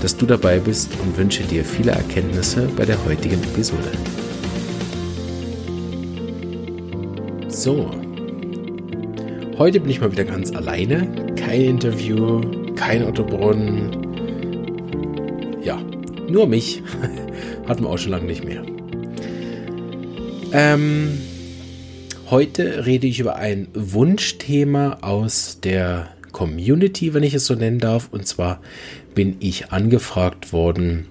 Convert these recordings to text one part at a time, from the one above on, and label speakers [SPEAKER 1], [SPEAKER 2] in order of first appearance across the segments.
[SPEAKER 1] dass du dabei bist und wünsche dir viele Erkenntnisse bei der heutigen Episode. So, heute bin ich mal wieder ganz alleine. Kein Interview, kein Ottobrunn. Ja, nur mich. Hatten wir auch schon lange nicht mehr. Ähm, heute rede ich über ein Wunschthema aus der Community, wenn ich es so nennen darf. Und zwar bin ich angefragt worden,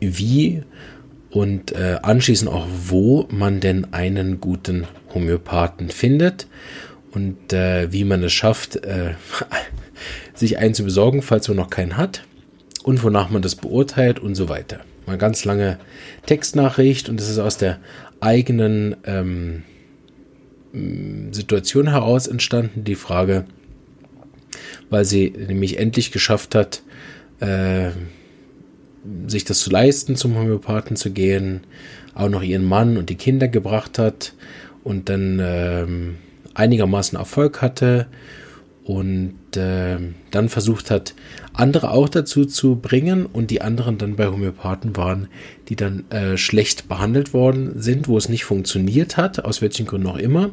[SPEAKER 1] wie und äh, anschließend auch, wo man denn einen guten Homöopathen findet und äh, wie man es schafft, äh, sich einen zu besorgen, falls man noch keinen hat und wonach man das beurteilt und so weiter. Mal ganz lange Textnachricht und das ist aus der eigenen ähm, Situation heraus entstanden, die Frage, weil sie nämlich endlich geschafft hat, äh, sich das zu leisten, zum Homöopathen zu gehen, auch noch ihren Mann und die Kinder gebracht hat und dann äh, einigermaßen Erfolg hatte und äh, dann versucht hat, andere auch dazu zu bringen und die anderen dann bei Homöopathen waren, die dann äh, schlecht behandelt worden sind, wo es nicht funktioniert hat, aus welchen Gründen auch immer.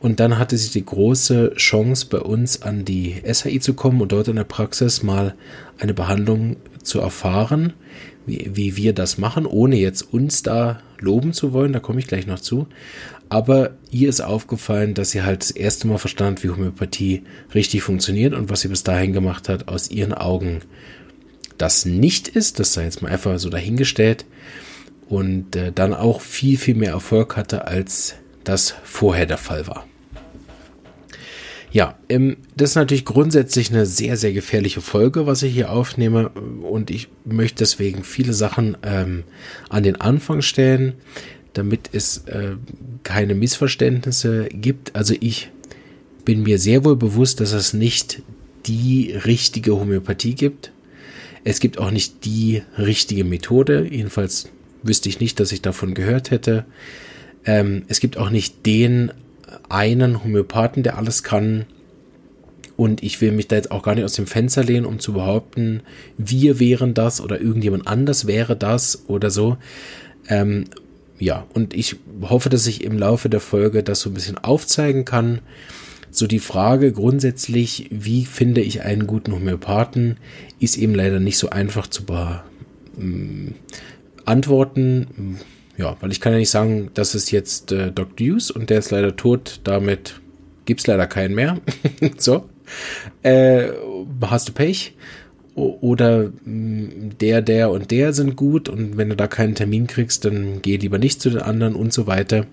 [SPEAKER 1] Und dann hatte sie die große Chance, bei uns an die SHI zu kommen und dort in der Praxis mal eine Behandlung zu erfahren, wie, wie wir das machen, ohne jetzt uns da loben zu wollen, da komme ich gleich noch zu. Aber ihr ist aufgefallen, dass sie halt das erste Mal verstand, wie Homöopathie richtig funktioniert und was sie bis dahin gemacht hat, aus ihren Augen das nicht ist. Das sei jetzt mal einfach so dahingestellt. Und äh, dann auch viel, viel mehr Erfolg hatte, als das vorher der Fall war. Ja, ähm, das ist natürlich grundsätzlich eine sehr, sehr gefährliche Folge, was ich hier aufnehme. Und ich möchte deswegen viele Sachen ähm, an den Anfang stellen, damit es äh, keine Missverständnisse gibt. Also ich bin mir sehr wohl bewusst, dass es nicht die richtige Homöopathie gibt. Es gibt auch nicht die richtige Methode. Jedenfalls wüsste ich nicht, dass ich davon gehört hätte. Ähm, es gibt auch nicht den einen Homöopathen, der alles kann. Und ich will mich da jetzt auch gar nicht aus dem Fenster lehnen, um zu behaupten, wir wären das oder irgendjemand anders wäre das oder so. Ähm, ja, und ich hoffe, dass ich im Laufe der Folge das so ein bisschen aufzeigen kann. So die Frage grundsätzlich, wie finde ich einen guten Homöopathen, ist eben leider nicht so einfach zu beantworten ja, weil ich kann ja nicht sagen, das ist jetzt äh, Doc Deuce und der ist leider tot, damit gibt es leider keinen mehr. so. Äh, hast du Pech? O oder mh, mm, der, der und der sind gut und wenn du da keinen Termin kriegst, dann geh lieber nicht zu den anderen und so weiter.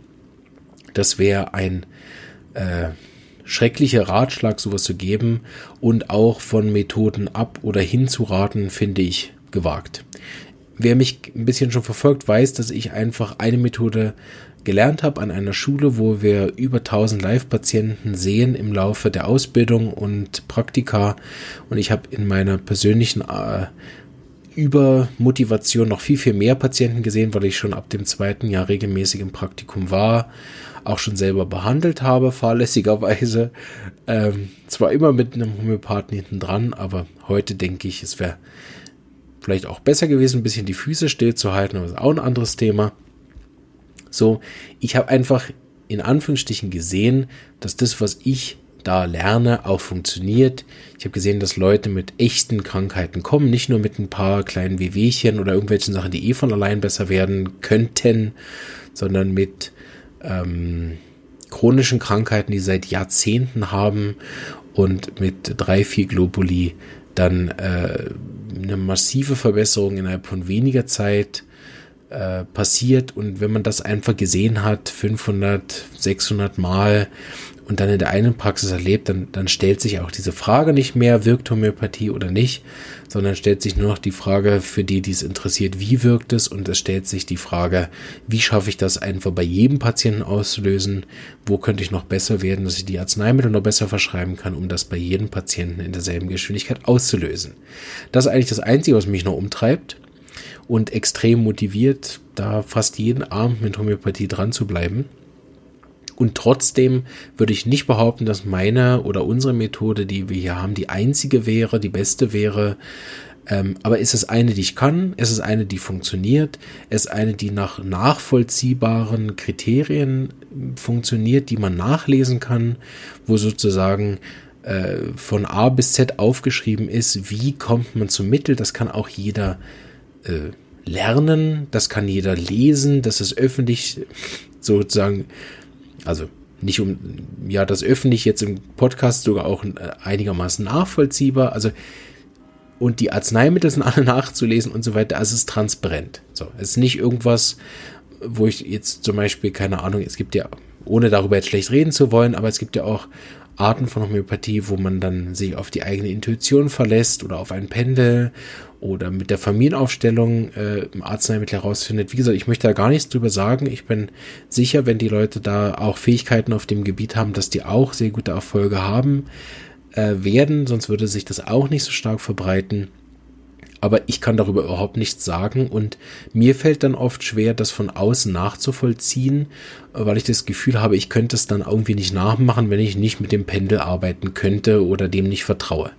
[SPEAKER 1] Das wäre ein äh, schrecklicher Ratschlag, sowas zu geben und auch von Methoden ab oder hinzuraten, finde ich gewagt wer mich ein bisschen schon verfolgt, weiß, dass ich einfach eine Methode gelernt habe an einer Schule, wo wir über 1000 Live-Patienten sehen im Laufe der Ausbildung und Praktika. Und ich habe in meiner persönlichen äh, Übermotivation noch viel, viel mehr Patienten gesehen, weil ich schon ab dem zweiten Jahr regelmäßig im Praktikum war, auch schon selber behandelt habe, fahrlässigerweise. Ähm, zwar immer mit einem Homöopathen hinten dran, aber heute denke ich, es wäre vielleicht auch besser gewesen, ein bisschen die Füße stillzuhalten, aber das ist auch ein anderes Thema. So, ich habe einfach in Anführungsstrichen gesehen, dass das, was ich da lerne, auch funktioniert. Ich habe gesehen, dass Leute mit echten Krankheiten kommen, nicht nur mit ein paar kleinen Wehwehchen oder irgendwelchen Sachen, die eh von allein besser werden könnten, sondern mit ähm, chronischen Krankheiten, die seit Jahrzehnten haben und mit drei, vier Globuli dann äh, eine massive Verbesserung innerhalb von weniger Zeit äh, passiert. Und wenn man das einfach gesehen hat, 500, 600 Mal und dann in der einen Praxis erlebt, dann, dann stellt sich auch diese Frage nicht mehr, wirkt Homöopathie oder nicht, sondern stellt sich nur noch die Frage für die, die es interessiert, wie wirkt es und es stellt sich die Frage, wie schaffe ich das einfach bei jedem Patienten auszulösen, wo könnte ich noch besser werden, dass ich die Arzneimittel noch besser verschreiben kann, um das bei jedem Patienten in derselben Geschwindigkeit auszulösen. Das ist eigentlich das Einzige, was mich noch umtreibt und extrem motiviert, da fast jeden Abend mit Homöopathie dran zu bleiben. Und trotzdem würde ich nicht behaupten, dass meine oder unsere Methode, die wir hier haben, die einzige wäre, die beste wäre. Ähm, aber ist es eine, die ich kann? Ist es eine, die funktioniert? Ist eine, die nach nachvollziehbaren Kriterien funktioniert, die man nachlesen kann, wo sozusagen äh, von A bis Z aufgeschrieben ist, wie kommt man zum Mittel? Das kann auch jeder äh, lernen, das kann jeder lesen, das ist öffentlich sozusagen also nicht um, ja, das öffentlich jetzt im Podcast sogar auch äh, einigermaßen nachvollziehbar. Also, und die Arzneimittel sind alle nachzulesen und so weiter. Also es ist transparent. So, es ist nicht irgendwas, wo ich jetzt zum Beispiel, keine Ahnung, es gibt ja, ohne darüber jetzt schlecht reden zu wollen, aber es gibt ja auch Arten von Homöopathie, wo man dann sich auf die eigene Intuition verlässt oder auf ein Pendel oder mit der Familienaufstellung äh, im Arzneimittel herausfindet. Wie gesagt, ich möchte da gar nichts drüber sagen. Ich bin sicher, wenn die Leute da auch Fähigkeiten auf dem Gebiet haben, dass die auch sehr gute Erfolge haben äh, werden, sonst würde sich das auch nicht so stark verbreiten. Aber ich kann darüber überhaupt nichts sagen und mir fällt dann oft schwer, das von außen nachzuvollziehen, weil ich das Gefühl habe, ich könnte es dann irgendwie nicht nachmachen, wenn ich nicht mit dem Pendel arbeiten könnte oder dem nicht vertraue.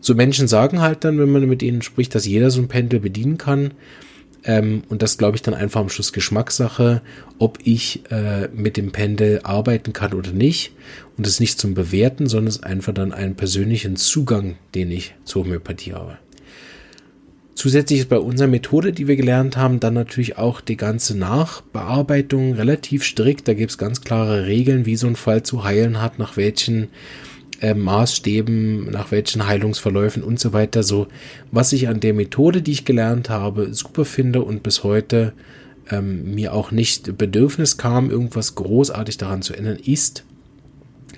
[SPEAKER 1] So Menschen sagen halt dann, wenn man mit ihnen spricht, dass jeder so ein Pendel bedienen kann. Ähm, und das glaube ich dann einfach am Schluss Geschmackssache, ob ich äh, mit dem Pendel arbeiten kann oder nicht. Und es nicht zum Bewerten, sondern es ist einfach dann einen persönlichen Zugang, den ich zur Homöopathie habe. Zusätzlich ist bei unserer Methode, die wir gelernt haben, dann natürlich auch die ganze Nachbearbeitung relativ strikt. Da gibt es ganz klare Regeln, wie so ein Fall zu heilen hat, nach welchen äh, Maßstäben, nach welchen Heilungsverläufen und so weiter. So, was ich an der Methode, die ich gelernt habe, super finde und bis heute ähm, mir auch nicht Bedürfnis kam, irgendwas großartig daran zu ändern, ist,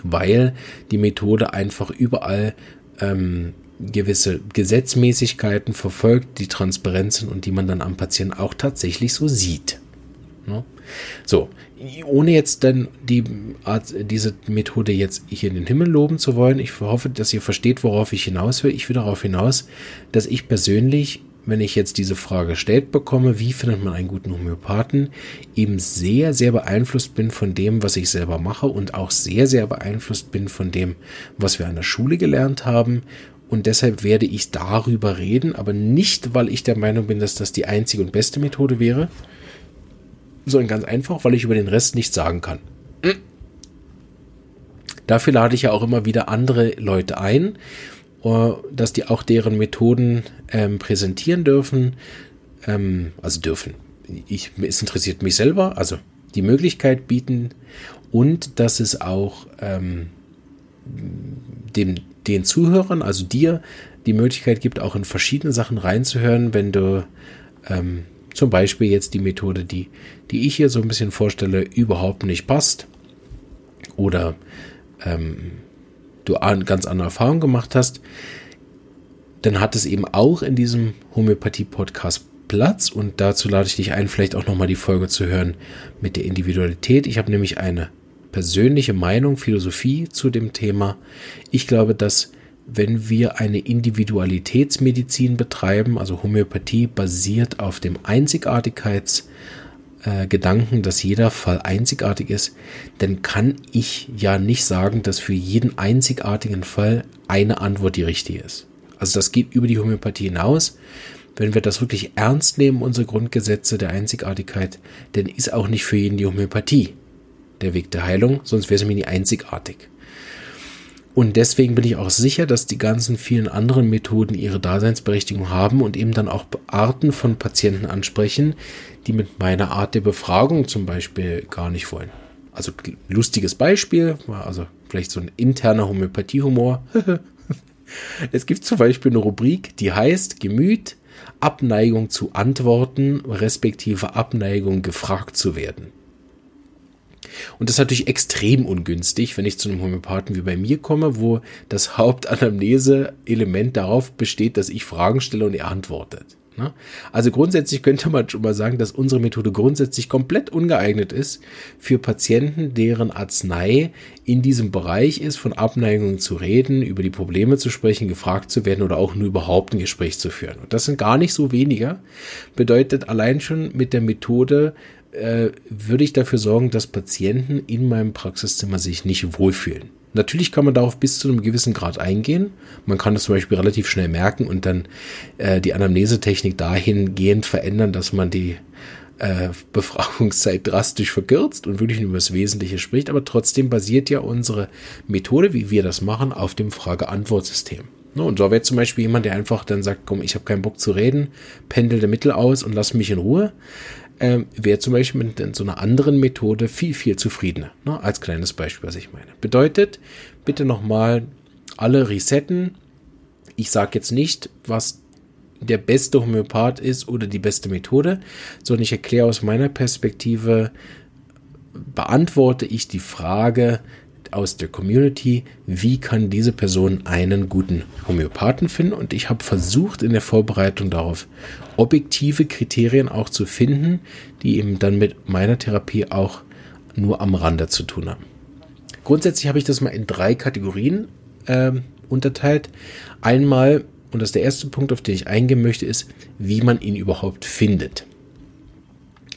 [SPEAKER 1] weil die Methode einfach überall ähm, gewisse Gesetzmäßigkeiten verfolgt, die transparent sind und die man dann am Patienten auch tatsächlich so sieht. Ne? So, ohne jetzt dann die Art, diese Methode jetzt hier in den Himmel loben zu wollen, ich hoffe, dass ihr versteht, worauf ich hinaus will. Ich will darauf hinaus, dass ich persönlich, wenn ich jetzt diese Frage gestellt bekomme, wie findet man einen guten Homöopathen, eben sehr, sehr beeinflusst bin von dem, was ich selber mache und auch sehr, sehr beeinflusst bin von dem, was wir an der Schule gelernt haben und deshalb werde ich darüber reden, aber nicht, weil ich der Meinung bin, dass das die einzige und beste Methode wäre, sondern ganz einfach, weil ich über den Rest nichts sagen kann. Dafür lade ich ja auch immer wieder andere Leute ein, äh, dass die auch deren Methoden ähm, präsentieren dürfen. Ähm, also dürfen. Ich, es interessiert mich selber, also die Möglichkeit bieten und dass es auch ähm, dem, den Zuhörern, also dir, die Möglichkeit gibt, auch in verschiedene Sachen reinzuhören, wenn du ähm, zum Beispiel jetzt die Methode, die, die ich hier so ein bisschen vorstelle, überhaupt nicht passt oder ähm, du eine ganz andere Erfahrung gemacht hast, dann hat es eben auch in diesem Homöopathie-Podcast Platz und dazu lade ich dich ein, vielleicht auch nochmal die Folge zu hören mit der Individualität. Ich habe nämlich eine persönliche Meinung, Philosophie zu dem Thema. Ich glaube, dass wenn wir eine Individualitätsmedizin betreiben, also Homöopathie basiert auf dem Einzigartigkeitsgedanken, äh, dass jeder Fall einzigartig ist, dann kann ich ja nicht sagen, dass für jeden einzigartigen Fall eine Antwort die richtige ist. Also das geht über die Homöopathie hinaus. Wenn wir das wirklich ernst nehmen, unsere Grundgesetze der Einzigartigkeit, dann ist auch nicht für jeden die Homöopathie der Weg der Heilung, sonst wäre sie mir nie einzigartig. Und deswegen bin ich auch sicher, dass die ganzen vielen anderen Methoden ihre Daseinsberechtigung haben und eben dann auch Arten von Patienten ansprechen, die mit meiner Art der Befragung zum Beispiel gar nicht wollen. Also lustiges Beispiel, also vielleicht so ein interner Homöopathiehumor. es gibt zum Beispiel eine Rubrik, die heißt Gemüt, Abneigung zu antworten, respektive Abneigung gefragt zu werden. Und das ist natürlich extrem ungünstig, wenn ich zu einem Homöopathen wie bei mir komme, wo das Hauptanamnese-Element darauf besteht, dass ich Fragen stelle und er antwortet. Ne? Also grundsätzlich könnte man schon mal sagen, dass unsere Methode grundsätzlich komplett ungeeignet ist für Patienten, deren Arznei in diesem Bereich ist, von Abneigungen zu reden, über die Probleme zu sprechen, gefragt zu werden oder auch nur überhaupt ein Gespräch zu führen. Und das sind gar nicht so weniger. Bedeutet allein schon mit der Methode äh, würde ich dafür sorgen, dass Patienten in meinem Praxiszimmer sich nicht wohlfühlen. Natürlich kann man darauf bis zu einem gewissen Grad eingehen. Man kann das zum Beispiel relativ schnell merken und dann äh, die Anamnesetechnik dahingehend verändern, dass man die äh, Befragungszeit drastisch verkürzt und wirklich nur über das Wesentliche spricht. Aber trotzdem basiert ja unsere Methode, wie wir das machen, auf dem Frage-Antwort-System. Ne, und so wäre zum Beispiel jemand, der einfach dann sagt, komm, ich habe keinen Bock zu reden, pendel der Mittel aus und lass mich in Ruhe äh, wäre zum Beispiel mit so einer anderen Methode viel, viel zufriedener. Ne? Als kleines Beispiel, was ich meine. Bedeutet, bitte nochmal alle resetten. Ich sage jetzt nicht, was der beste Homöopath ist oder die beste Methode, sondern ich erkläre aus meiner Perspektive, beantworte ich die Frage, aus der Community, wie kann diese Person einen guten Homöopathen finden. Und ich habe versucht in der Vorbereitung darauf objektive Kriterien auch zu finden, die eben dann mit meiner Therapie auch nur am Rande zu tun haben. Grundsätzlich habe ich das mal in drei Kategorien äh, unterteilt. Einmal, und das ist der erste Punkt, auf den ich eingehen möchte, ist, wie man ihn überhaupt findet.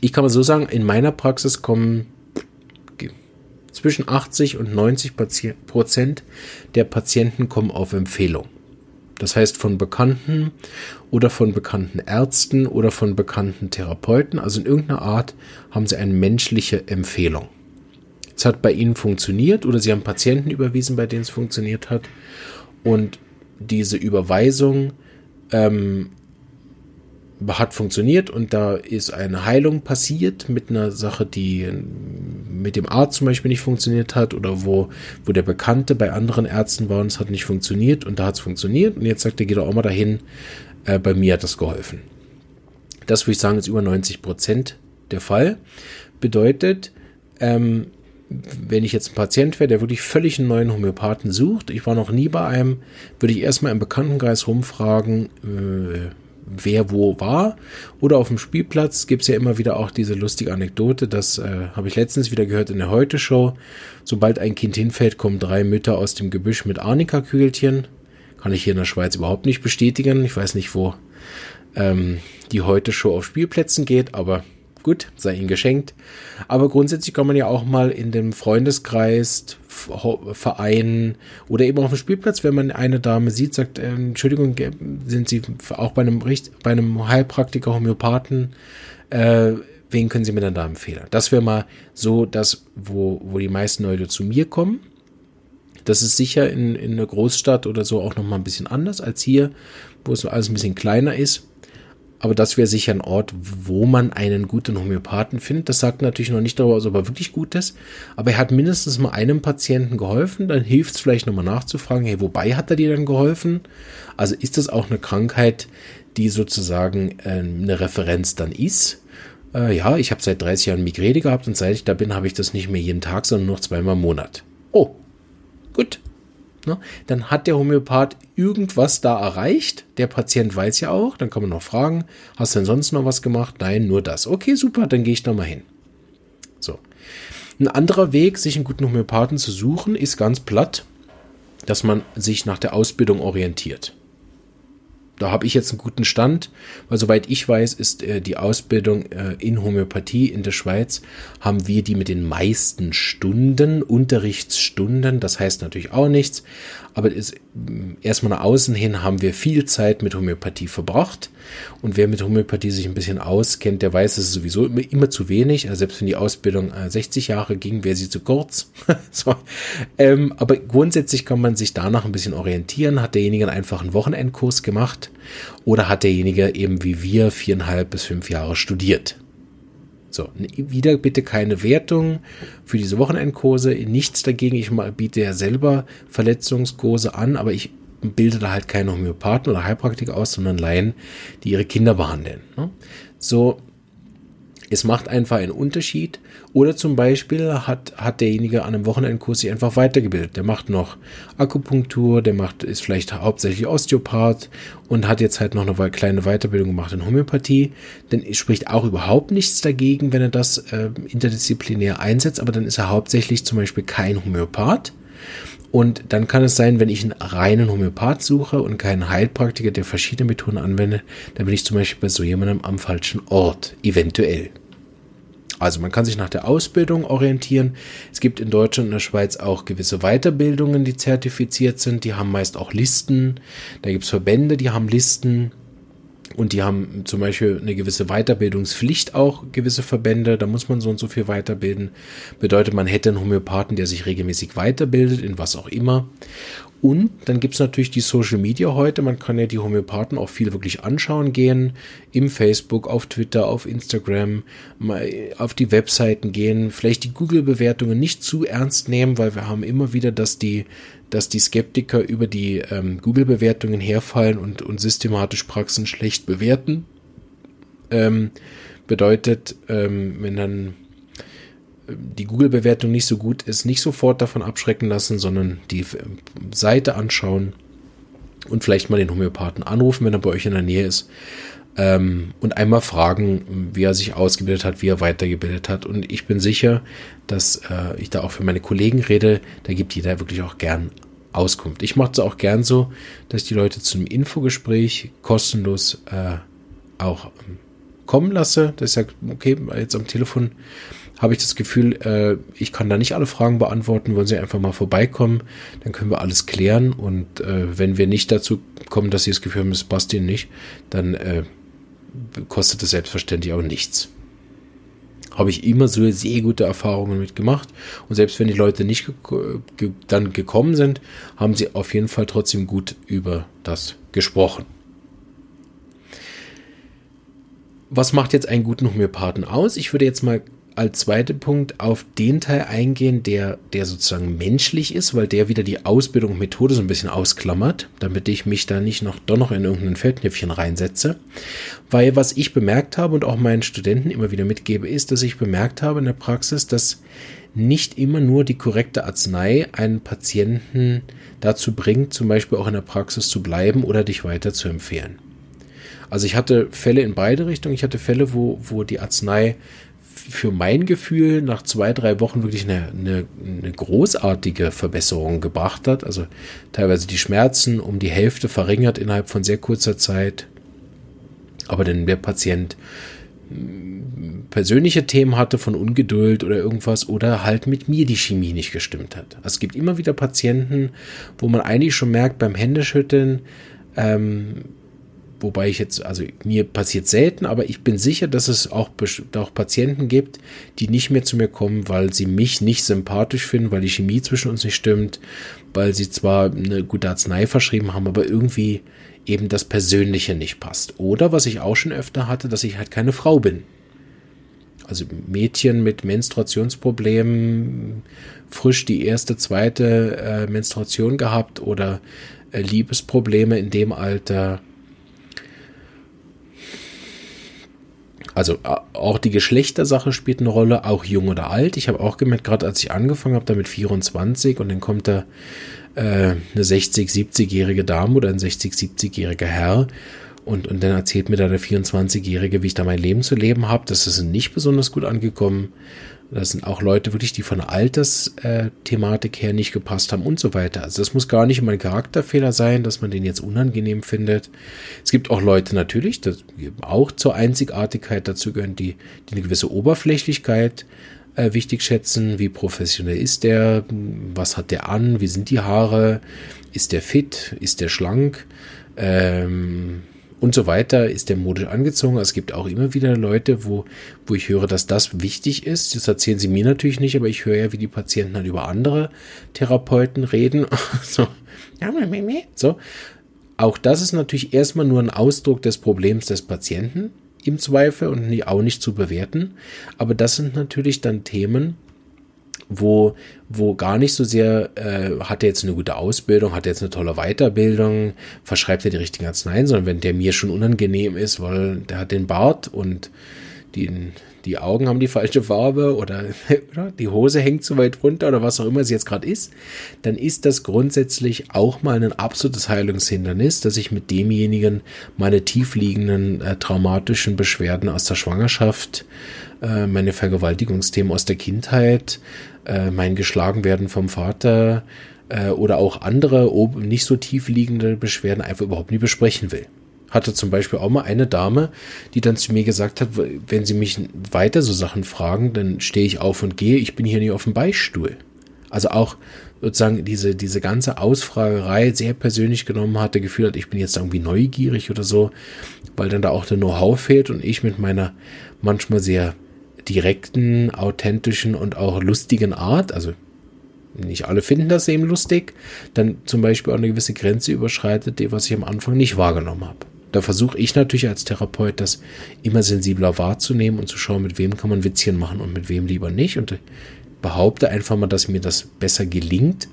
[SPEAKER 1] Ich kann mal so sagen, in meiner Praxis kommen zwischen 80 und 90 Prozent der Patienten kommen auf Empfehlung. Das heißt von Bekannten oder von bekannten Ärzten oder von bekannten Therapeuten. Also in irgendeiner Art haben sie eine menschliche Empfehlung. Es hat bei ihnen funktioniert oder sie haben Patienten überwiesen, bei denen es funktioniert hat. Und diese Überweisung ähm, hat funktioniert und da ist eine Heilung passiert mit einer Sache, die mit dem Arzt zum Beispiel nicht funktioniert hat oder wo, wo der Bekannte bei anderen Ärzten war und es hat nicht funktioniert und da hat es funktioniert und jetzt sagt er, geh doch auch mal dahin, äh, bei mir hat das geholfen. Das würde ich sagen, ist über 90 Prozent der Fall. Bedeutet, ähm, wenn ich jetzt ein Patient wäre, der wirklich völlig einen neuen Homöopathen sucht, ich war noch nie bei einem, würde ich erstmal im Bekanntenkreis rumfragen, äh, wer wo war. Oder auf dem Spielplatz gibt es ja immer wieder auch diese lustige Anekdote, das äh, habe ich letztens wieder gehört in der Heute-Show. Sobald ein Kind hinfällt, kommen drei Mütter aus dem Gebüsch mit Arnika-Kügelchen. Kann ich hier in der Schweiz überhaupt nicht bestätigen. Ich weiß nicht, wo ähm, die Heute-Show auf Spielplätzen geht, aber gut, sei ihnen geschenkt. Aber grundsätzlich kann man ja auch mal in dem Freundeskreis, Verein oder eben auf dem Spielplatz, wenn man eine Dame sieht, sagt, äh, Entschuldigung, sind Sie auch bei einem, bei einem Heilpraktiker, Homöopathen, äh, wen können Sie mir dann da empfehlen? Das wäre mal so das, wo, wo die meisten Leute zu mir kommen. Das ist sicher in, in einer Großstadt oder so auch nochmal ein bisschen anders als hier, wo es alles ein bisschen kleiner ist. Aber das wäre sicher ein Ort, wo man einen guten Homöopathen findet. Das sagt natürlich noch nicht darüber, ob er wirklich gut ist. Aber er hat mindestens mal einem Patienten geholfen. Dann hilft es vielleicht nochmal nachzufragen, hey, wobei hat er dir denn geholfen? Also ist das auch eine Krankheit, die sozusagen äh, eine Referenz dann ist? Äh, ja, ich habe seit 30 Jahren Migräne gehabt und seit ich da bin, habe ich das nicht mehr jeden Tag, sondern nur zweimal im Monat. Oh, gut. Ne? Dann hat der Homöopath irgendwas da erreicht. Der Patient weiß ja auch. Dann kann man noch fragen, hast du denn sonst noch was gemacht? Nein, nur das. Okay, super, dann gehe ich da mal hin. So. Ein anderer Weg, sich einen guten Homöopathen zu suchen, ist ganz platt, dass man sich nach der Ausbildung orientiert. Da habe ich jetzt einen guten Stand, weil soweit ich weiß, ist äh, die Ausbildung äh, in Homöopathie in der Schweiz, haben wir die mit den meisten Stunden, Unterrichtsstunden, das heißt natürlich auch nichts, aber mm, erstmal nach außen hin haben wir viel Zeit mit Homöopathie verbracht und wer mit Homöopathie sich ein bisschen auskennt, der weiß, es ist sowieso immer, immer zu wenig, also selbst wenn die Ausbildung äh, 60 Jahre ging, wäre sie zu kurz. so. ähm, aber grundsätzlich kann man sich danach ein bisschen orientieren, hat derjenige einfach einen Wochenendkurs gemacht, oder hat derjenige eben wie wir viereinhalb bis fünf Jahre studiert? So, wieder bitte keine Wertung für diese Wochenendkurse, nichts dagegen. Ich biete ja selber Verletzungskurse an, aber ich bilde da halt keine Homöopathen oder Heilpraktiker aus, sondern Laien, die ihre Kinder behandeln. Ne? So, Es macht einfach einen Unterschied. Oder zum Beispiel hat, hat derjenige an einem Wochenendkurs sich einfach weitergebildet. Der macht noch Akupunktur, der macht, ist vielleicht hauptsächlich Osteopath und hat jetzt halt noch eine kleine Weiterbildung gemacht in Homöopathie. Dann spricht auch überhaupt nichts dagegen, wenn er das äh, interdisziplinär einsetzt, aber dann ist er hauptsächlich zum Beispiel kein Homöopath. Und dann kann es sein, wenn ich einen reinen Homöopath suche und keinen Heilpraktiker, der verschiedene Methoden anwendet, dann bin ich zum Beispiel bei so jemandem am falschen Ort, eventuell. Also man kann sich nach der Ausbildung orientieren. Es gibt in Deutschland und der Schweiz auch gewisse Weiterbildungen, die zertifiziert sind. Die haben meist auch Listen. Da gibt es Verbände, die haben Listen. Und die haben zum Beispiel eine gewisse Weiterbildungspflicht auch, gewisse Verbände, da muss man so und so viel weiterbilden. Bedeutet, man hätte einen Homöopathen, der sich regelmäßig weiterbildet, in was auch immer. Und dann gibt es natürlich die Social Media heute. Man kann ja die Homöopathen auch viel wirklich anschauen gehen. Im Facebook, auf Twitter, auf Instagram, mal auf die Webseiten gehen. Vielleicht die Google-Bewertungen nicht zu ernst nehmen, weil wir haben immer wieder, dass die, dass die Skeptiker über die ähm, Google-Bewertungen herfallen und, und systematisch Praxen schlecht bewerten. Ähm, bedeutet, ähm, wenn dann die Google-Bewertung nicht so gut ist, nicht sofort davon abschrecken lassen, sondern die Seite anschauen und vielleicht mal den Homöopathen anrufen, wenn er bei euch in der Nähe ist. Ähm, und einmal fragen, wie er sich ausgebildet hat, wie er weitergebildet hat. Und ich bin sicher, dass äh, ich da auch für meine Kollegen rede. Da gibt jeder wirklich auch gern Auskunft. Ich mache es auch gern so, dass die Leute zu einem Infogespräch kostenlos äh, auch ähm, kommen lasse. Das ist ja okay, jetzt am Telefon habe ich das Gefühl, äh, ich kann da nicht alle Fragen beantworten, wollen Sie einfach mal vorbeikommen, dann können wir alles klären und äh, wenn wir nicht dazu kommen, dass Sie das Gefühl haben, es passt Ihnen nicht, dann äh, kostet das selbstverständlich auch nichts. Habe ich immer so sehr gute Erfahrungen mitgemacht und selbst wenn die Leute nicht ge ge dann gekommen sind, haben sie auf jeden Fall trotzdem gut über das gesprochen. Was macht jetzt einen guten Homöopathen aus? Ich würde jetzt mal als zweiter Punkt auf den Teil eingehen, der, der sozusagen menschlich ist, weil der wieder die Ausbildung und Methode so ein bisschen ausklammert, damit ich mich da nicht noch, doch noch in irgendein Feldnäpfchen reinsetze. Weil was ich bemerkt habe und auch meinen Studenten immer wieder mitgebe, ist, dass ich bemerkt habe in der Praxis, dass nicht immer nur die korrekte Arznei einen Patienten dazu bringt, zum Beispiel auch in der Praxis zu bleiben oder dich weiter zu empfehlen. Also ich hatte Fälle in beide Richtungen. Ich hatte Fälle, wo, wo die Arznei für mein Gefühl nach zwei, drei Wochen wirklich eine, eine, eine, großartige Verbesserung gebracht hat. Also teilweise die Schmerzen um die Hälfte verringert innerhalb von sehr kurzer Zeit. Aber dann der Patient hm, persönliche Themen hatte von Ungeduld oder irgendwas oder halt mit mir die Chemie nicht gestimmt hat. Also es gibt immer wieder Patienten, wo man eigentlich schon merkt beim Händeschütteln, ähm, wobei ich jetzt, also mir passiert selten, aber ich bin sicher, dass es auch, auch Patienten gibt, die nicht mehr zu mir kommen, weil sie mich nicht sympathisch finden, weil die Chemie zwischen uns nicht stimmt, weil sie zwar eine gute Arznei verschrieben haben, aber irgendwie eben das Persönliche nicht passt. Oder was ich auch schon öfter hatte, dass ich halt keine Frau bin. Also Mädchen mit Menstruationsproblemen, frisch die erste, zweite äh, Menstruation gehabt oder äh, Liebesprobleme in dem Alter Also auch die Geschlechtersache spielt eine Rolle, auch jung oder alt. Ich habe auch gemerkt, gerade als ich angefangen habe, damit 24 und dann kommt da äh, eine 60, 70-jährige Dame oder ein 60, 70-jähriger Herr und, und dann erzählt mir da der 24-Jährige, wie ich da mein Leben zu leben habe. Das ist nicht besonders gut angekommen. Das sind auch Leute wirklich, die von Altersthematik her nicht gepasst haben und so weiter. Also das muss gar nicht immer ein Charakterfehler sein, dass man den jetzt unangenehm findet. Es gibt auch Leute natürlich, die auch zur Einzigartigkeit dazu gehören, die, die eine gewisse Oberflächlichkeit äh, wichtig schätzen. Wie professionell ist der? Was hat der an? Wie sind die Haare? Ist der fit? Ist der schlank? Ähm, und so weiter, ist der modisch angezogen. Es gibt auch immer wieder Leute, wo, wo ich höre, dass das wichtig ist. Das erzählen sie mir natürlich nicht, aber ich höre ja, wie die Patienten dann über andere Therapeuten reden. so. so. Auch das ist natürlich erstmal nur ein Ausdruck des Problems des Patienten im Zweifel und auch nicht zu bewerten. Aber das sind natürlich dann Themen, wo, wo gar nicht so sehr, äh, hat er jetzt eine gute Ausbildung, hat er jetzt eine tolle Weiterbildung, verschreibt er die richtigen Arzneien, sondern wenn der mir schon unangenehm ist, weil der hat den Bart und die, die Augen haben die falsche Farbe oder, oder die Hose hängt zu weit runter oder was auch immer es jetzt gerade ist, dann ist das grundsätzlich auch mal ein absolutes Heilungshindernis, dass ich mit demjenigen meine tiefliegenden äh, traumatischen Beschwerden aus der Schwangerschaft, äh, meine Vergewaltigungsthemen aus der Kindheit, äh, mein Geschlagenwerden vom Vater äh, oder auch andere nicht so tiefliegende Beschwerden einfach überhaupt nie besprechen will hatte zum Beispiel auch mal eine Dame, die dann zu mir gesagt hat, wenn sie mich weiter so Sachen fragen, dann stehe ich auf und gehe, ich bin hier nicht auf dem Beistuhl. Also auch sozusagen diese, diese ganze Ausfragerei sehr persönlich genommen hatte, gefühlt hat, ich bin jetzt irgendwie neugierig oder so, weil dann da auch der Know-how fehlt und ich mit meiner manchmal sehr direkten, authentischen und auch lustigen Art, also nicht alle finden das eben lustig, dann zum Beispiel auch eine gewisse Grenze überschreitet, die was ich am Anfang nicht wahrgenommen habe. Da versuche ich natürlich als Therapeut, das immer sensibler wahrzunehmen und zu schauen, mit wem kann man Witzchen machen und mit wem lieber nicht. Und behaupte einfach mal, dass mir das besser gelingt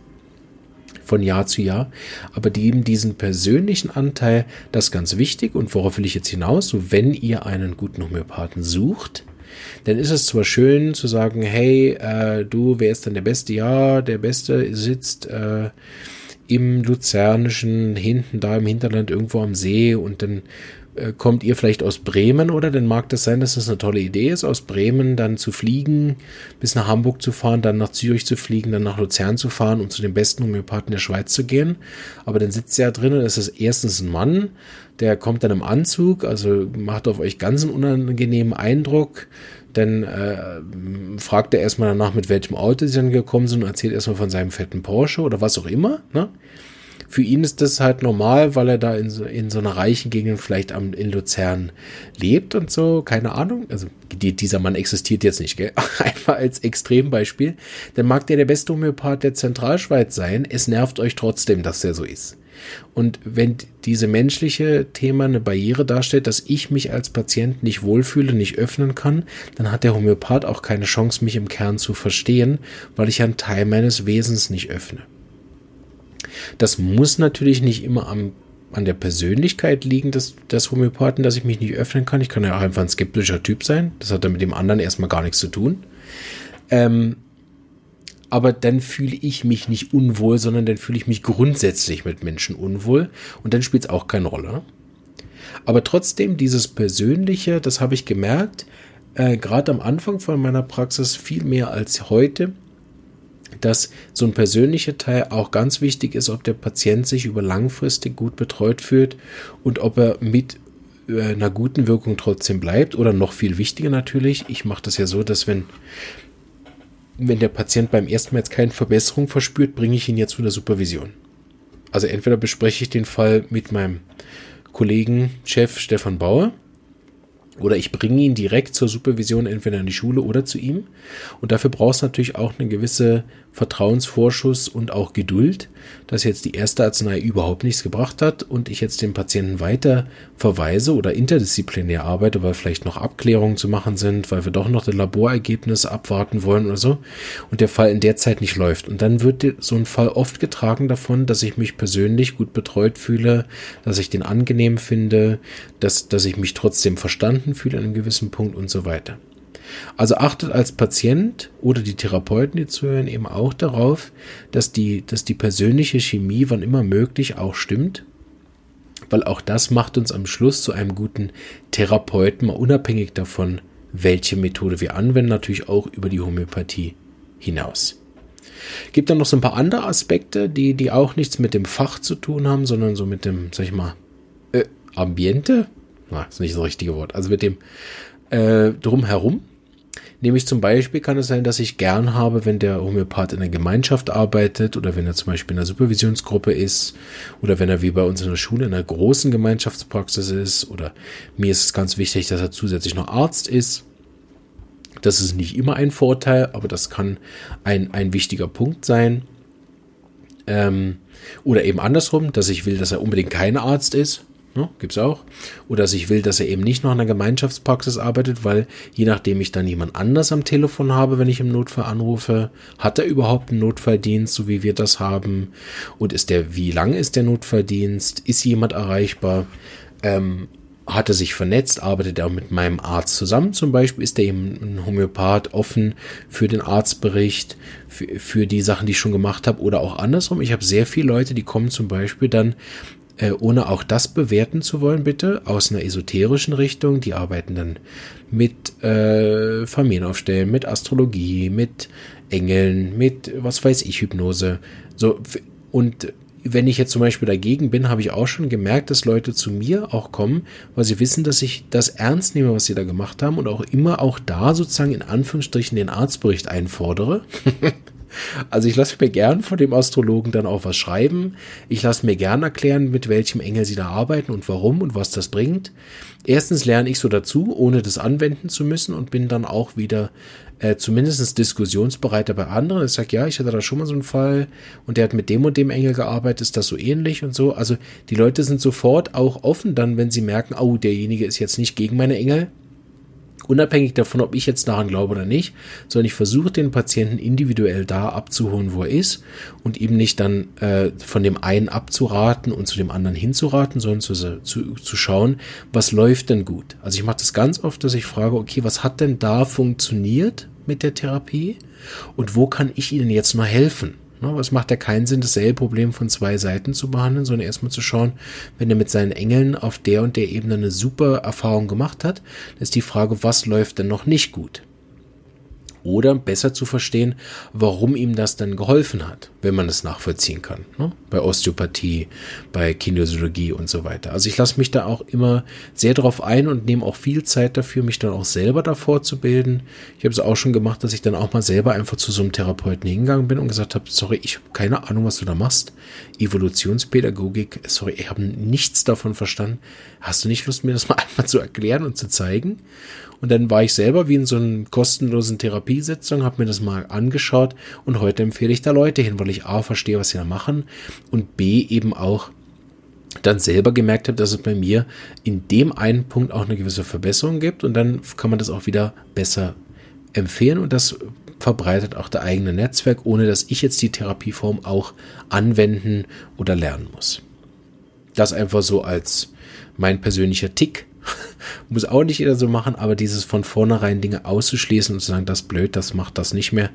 [SPEAKER 1] von Jahr zu Jahr. Aber die eben diesen persönlichen Anteil, das ist ganz wichtig. Und worauf will ich jetzt hinaus? So, wenn ihr einen guten Homöopathen sucht, dann ist es zwar schön zu sagen, hey, äh, du, wer ist denn der Beste? Ja, der Beste sitzt äh, im Luzernischen, hinten da im Hinterland irgendwo am See und dann kommt ihr vielleicht aus Bremen oder dann mag das sein, dass das eine tolle Idee ist, aus Bremen dann zu fliegen, bis nach Hamburg zu fahren, dann nach Zürich zu fliegen, dann nach Luzern zu fahren, um zu den besten Homöopathen der Schweiz zu gehen. Aber dann sitzt er drin und es ist erstens ein Mann, der kommt dann im Anzug, also macht auf euch ganz einen unangenehmen Eindruck. Dann äh, fragt er erstmal danach, mit welchem Auto sie dann gekommen sind und erzählt erstmal von seinem fetten Porsche oder was auch immer. Ne? Für ihn ist das halt normal, weil er da in so, in so einer reichen Gegend vielleicht am, in Luzern lebt und so, keine Ahnung. Also die, dieser Mann existiert jetzt nicht, gell? Einfach als Extrembeispiel. Dann mag der der beste Homöopath der Zentralschweiz sein. Es nervt euch trotzdem, dass der so ist. Und wenn diese menschliche Thema eine Barriere darstellt, dass ich mich als Patient nicht wohlfühle, nicht öffnen kann, dann hat der Homöopath auch keine Chance, mich im Kern zu verstehen, weil ich einen Teil meines Wesens nicht öffne. Das muss natürlich nicht immer am, an der Persönlichkeit liegen des, des Homöopathen, dass ich mich nicht öffnen kann. Ich kann ja auch einfach ein skeptischer Typ sein. Das hat dann mit dem anderen erstmal gar nichts zu tun. Ähm, aber dann fühle ich mich nicht unwohl, sondern dann fühle ich mich grundsätzlich mit Menschen unwohl und dann spielt es auch keine Rolle. Aber trotzdem, dieses Persönliche, das habe ich gemerkt, äh, gerade am Anfang von meiner Praxis viel mehr als heute, dass so ein persönlicher Teil auch ganz wichtig ist, ob der Patient sich über langfristig gut betreut fühlt und ob er mit äh, einer guten Wirkung trotzdem bleibt oder noch viel wichtiger natürlich. Ich mache das ja so, dass wenn wenn der Patient beim ersten Mal jetzt keine Verbesserung verspürt, bringe ich ihn jetzt zu der Supervision. Also entweder bespreche ich den Fall mit meinem Kollegen, Chef Stefan Bauer oder ich bringe ihn direkt zur Supervision entweder in die Schule oder zu ihm. Und dafür braucht es natürlich auch eine gewisse Vertrauensvorschuss und auch Geduld, dass jetzt die erste Arznei überhaupt nichts gebracht hat und ich jetzt den Patienten weiter verweise oder interdisziplinär arbeite, weil vielleicht noch Abklärungen zu machen sind, weil wir doch noch das Laborergebnis abwarten wollen oder so und der Fall in der Zeit nicht läuft. Und dann wird so ein Fall oft getragen davon, dass ich mich persönlich gut betreut fühle, dass ich den angenehm finde, dass, dass ich mich trotzdem verstanden fühle an einem gewissen Punkt und so weiter. Also achtet als Patient oder die Therapeuten, die zuhören, eben auch darauf, dass die, dass die persönliche Chemie, wann immer möglich, auch stimmt. Weil auch das macht uns am Schluss zu einem guten Therapeuten, mal unabhängig davon, welche Methode wir anwenden, natürlich auch über die Homöopathie hinaus. Gibt dann noch so ein paar andere Aspekte, die, die auch nichts mit dem Fach zu tun haben, sondern so mit dem, sag ich mal, äh, Ambiente? Na, ist nicht das richtige Wort. Also mit dem äh, drumherum. Nämlich zum Beispiel kann es sein, dass ich gern habe, wenn der Homöopath in der Gemeinschaft arbeitet oder wenn er zum Beispiel in einer Supervisionsgruppe ist oder wenn er wie bei uns in der Schule in einer großen Gemeinschaftspraxis ist oder mir ist es ganz wichtig, dass er zusätzlich noch Arzt ist. Das ist nicht immer ein Vorteil, aber das kann ein, ein wichtiger Punkt sein. Ähm, oder eben andersrum, dass ich will, dass er unbedingt kein Arzt ist. Ne, es auch. Oder dass ich will, dass er eben nicht noch in der Gemeinschaftspraxis arbeitet, weil je nachdem ich dann jemand anders am Telefon habe, wenn ich im Notfall anrufe, hat er überhaupt einen Notfalldienst, so wie wir das haben? Und ist der, wie lang ist der Notfalldienst? Ist jemand erreichbar? Ähm, hat er sich vernetzt, arbeitet er mit meinem Arzt zusammen. Zum Beispiel ist er eben ein Homöopath offen für den Arztbericht, für, für die Sachen, die ich schon gemacht habe oder auch andersrum. Ich habe sehr viele Leute, die kommen zum Beispiel dann, äh, ohne auch das bewerten zu wollen, bitte, aus einer esoterischen Richtung. Die arbeiten dann mit äh, Familienaufstellen, mit Astrologie, mit Engeln, mit was weiß ich, Hypnose. So, und wenn ich jetzt zum Beispiel dagegen bin, habe ich auch schon gemerkt, dass Leute zu mir auch kommen, weil sie wissen, dass ich das ernst nehme, was sie da gemacht haben und auch immer auch da sozusagen in Anführungsstrichen den Arztbericht einfordere. Also ich lasse mir gern von dem Astrologen dann auch was schreiben. Ich lasse mir gern erklären, mit welchem Engel sie da arbeiten und warum und was das bringt. Erstens lerne ich so dazu, ohne das anwenden zu müssen und bin dann auch wieder äh, zumindest diskussionsbereiter bei anderen. Ich sage, ja, ich hatte da schon mal so einen Fall und der hat mit dem und dem Engel gearbeitet, ist das so ähnlich und so. Also die Leute sind sofort auch offen dann, wenn sie merken, oh, derjenige ist jetzt nicht gegen meine Engel, unabhängig davon, ob ich jetzt daran glaube oder nicht, sondern ich versuche den Patienten individuell da abzuholen, wo er ist und ihm nicht dann äh, von dem einen abzuraten und zu dem anderen hinzuraten, sondern zu, zu, zu schauen, was läuft denn gut. Also ich mache das ganz oft, dass ich frage, okay, was hat denn da funktioniert mit der Therapie und wo kann ich Ihnen jetzt mal helfen? Ne, es macht ja keinen Sinn, dasselbe Problem von zwei Seiten zu behandeln, sondern erstmal zu schauen, wenn er mit seinen Engeln auf der und der Ebene eine super Erfahrung gemacht hat, ist die Frage, was läuft denn noch nicht gut? Oder besser zu verstehen, warum ihm das dann geholfen hat, wenn man es nachvollziehen kann. Ne? Bei Osteopathie, bei Kinesiologie und so weiter. Also ich lasse mich da auch immer sehr drauf ein und nehme auch viel Zeit dafür, mich dann auch selber davor zu bilden. Ich habe es auch schon gemacht, dass ich dann auch mal selber einfach zu so einem Therapeuten hingegangen bin und gesagt habe, sorry, ich habe keine Ahnung, was du da machst. Evolutionspädagogik, sorry, ich habe nichts davon verstanden. Hast du nicht Lust, mir das mal einmal zu erklären und zu zeigen? Und dann war ich selber wie in so einer kostenlosen Therapiesitzung, habe mir das mal angeschaut und heute empfehle ich da Leute hin, weil ich A verstehe, was sie da machen und B eben auch dann selber gemerkt habe, dass es bei mir in dem einen Punkt auch eine gewisse Verbesserung gibt und dann kann man das auch wieder besser empfehlen und das verbreitet auch der eigene Netzwerk, ohne dass ich jetzt die Therapieform auch anwenden oder lernen muss. Das einfach so als mein persönlicher Tick, muss auch nicht jeder so machen, aber dieses von vornherein Dinge auszuschließen und zu sagen, das ist blöd, das macht das nicht mehr,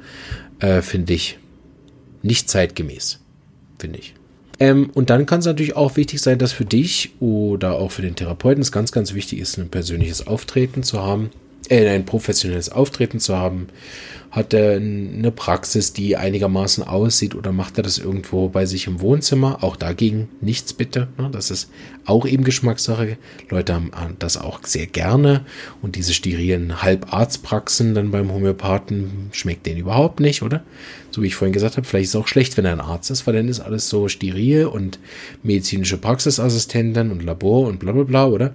[SPEAKER 1] äh, finde ich nicht zeitgemäß. Finde ich. Ähm, und dann kann es natürlich auch wichtig sein, dass für dich oder auch für den Therapeuten es ganz, ganz wichtig ist, ein persönliches Auftreten zu haben, äh, ein professionelles Auftreten zu haben hat er eine Praxis, die einigermaßen aussieht oder macht er das irgendwo bei sich im Wohnzimmer? Auch dagegen nichts bitte. Ne? Das ist auch eben Geschmackssache. Leute haben das auch sehr gerne und diese sterilen Halbarztpraxen dann beim Homöopathen schmeckt denen überhaupt nicht, oder? So wie ich vorhin gesagt habe, vielleicht ist es auch schlecht, wenn er ein Arzt ist, weil dann ist alles so steril und medizinische Praxisassistenten und Labor und bla bla bla, oder?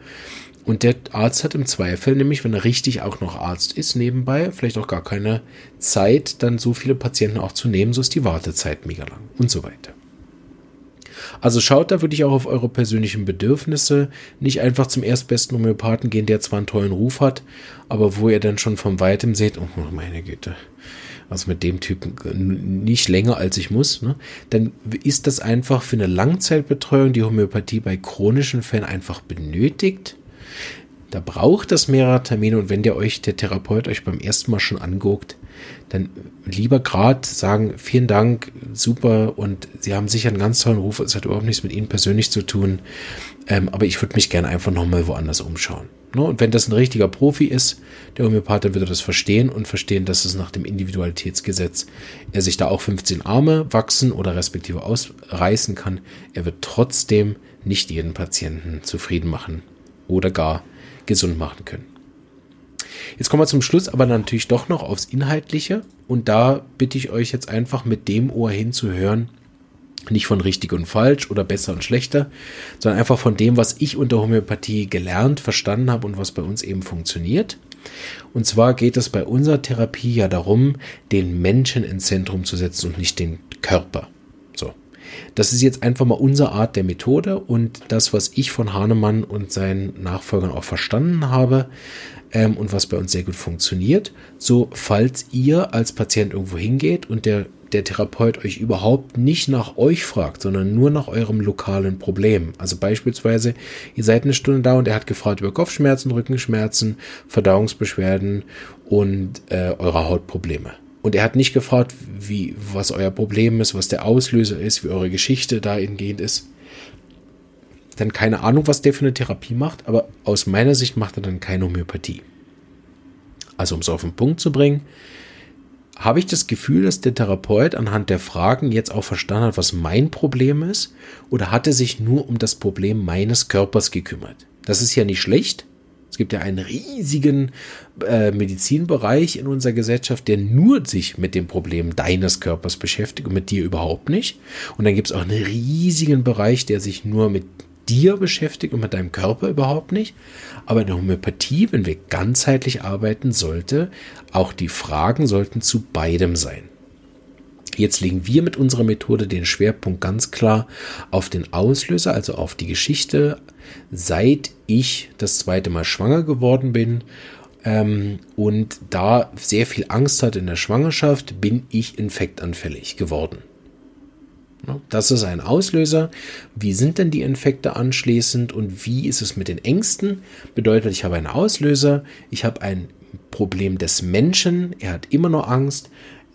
[SPEAKER 1] Und der Arzt hat im Zweifel, nämlich wenn er richtig auch noch Arzt ist, nebenbei, vielleicht auch gar keine Zeit, dann so viele Patienten auch zu nehmen, so ist die Wartezeit mega lang und so weiter. Also schaut da wirklich auch auf eure persönlichen Bedürfnisse. Nicht einfach zum erstbesten Homöopathen gehen, der zwar einen tollen Ruf hat, aber wo ihr dann schon von weitem seht, oh meine Güte, was mit dem Typen nicht länger als ich muss, ne? dann ist das einfach für eine Langzeitbetreuung die Homöopathie bei chronischen Fällen einfach benötigt da braucht es mehrere Termine und wenn der euch, der Therapeut euch beim ersten Mal schon anguckt, dann lieber gerade sagen, vielen Dank, super und Sie haben sicher einen ganz tollen Ruf, es hat überhaupt nichts mit Ihnen persönlich zu tun, ähm, aber ich würde mich gerne einfach nochmal woanders umschauen. Ne? Und wenn das ein richtiger Profi ist, der Homöopath, dann wird er das verstehen und verstehen, dass es nach dem Individualitätsgesetz er sich da auch 15 Arme wachsen oder respektive ausreißen kann. Er wird trotzdem nicht jeden Patienten zufrieden machen oder gar gesund machen können. Jetzt kommen wir zum Schluss aber natürlich doch noch aufs Inhaltliche und da bitte ich euch jetzt einfach mit dem Ohr hinzuhören, nicht von richtig und falsch oder besser und schlechter, sondern einfach von dem, was ich unter Homöopathie gelernt, verstanden habe und was bei uns eben funktioniert. Und zwar geht es bei unserer Therapie ja darum, den Menschen ins Zentrum zu setzen und nicht den Körper. Das ist jetzt einfach mal unsere Art der Methode und das, was ich von Hahnemann und seinen Nachfolgern auch verstanden habe ähm, und was bei uns sehr gut funktioniert. So, falls ihr als Patient irgendwo hingeht und der der Therapeut euch überhaupt nicht nach euch fragt, sondern nur nach eurem lokalen Problem. Also beispielsweise, ihr seid eine Stunde da und er hat gefragt über Kopfschmerzen, Rückenschmerzen, Verdauungsbeschwerden und äh, eure Hautprobleme. Und er hat nicht gefragt, wie, was euer Problem ist, was der Auslöser ist, wie eure Geschichte dahingehend ist. Dann keine Ahnung, was der für eine Therapie macht, aber aus meiner Sicht macht er dann keine Homöopathie. Also um es auf den Punkt zu bringen, habe ich das Gefühl, dass der Therapeut anhand der Fragen jetzt auch verstanden hat, was mein Problem ist? Oder hat er sich nur um das Problem meines Körpers gekümmert? Das ist ja nicht schlecht. Es gibt ja einen riesigen äh, Medizinbereich in unserer Gesellschaft, der nur sich mit dem Problem deines Körpers beschäftigt und mit dir überhaupt nicht. Und dann gibt es auch einen riesigen Bereich, der sich nur mit dir beschäftigt und mit deinem Körper überhaupt nicht. Aber in der Homöopathie, wenn wir ganzheitlich arbeiten, sollte auch die Fragen sollten zu beidem sein. Jetzt legen wir mit unserer Methode den Schwerpunkt ganz klar auf den Auslöser, also auf die Geschichte, seit ich das zweite Mal schwanger geworden bin ähm, und da sehr viel Angst hatte in der Schwangerschaft, bin ich infektanfällig geworden. Das ist ein Auslöser. Wie sind denn die Infekte anschließend und wie ist es mit den Ängsten? Bedeutet, ich habe einen Auslöser, ich habe ein Problem des Menschen, er hat immer noch Angst.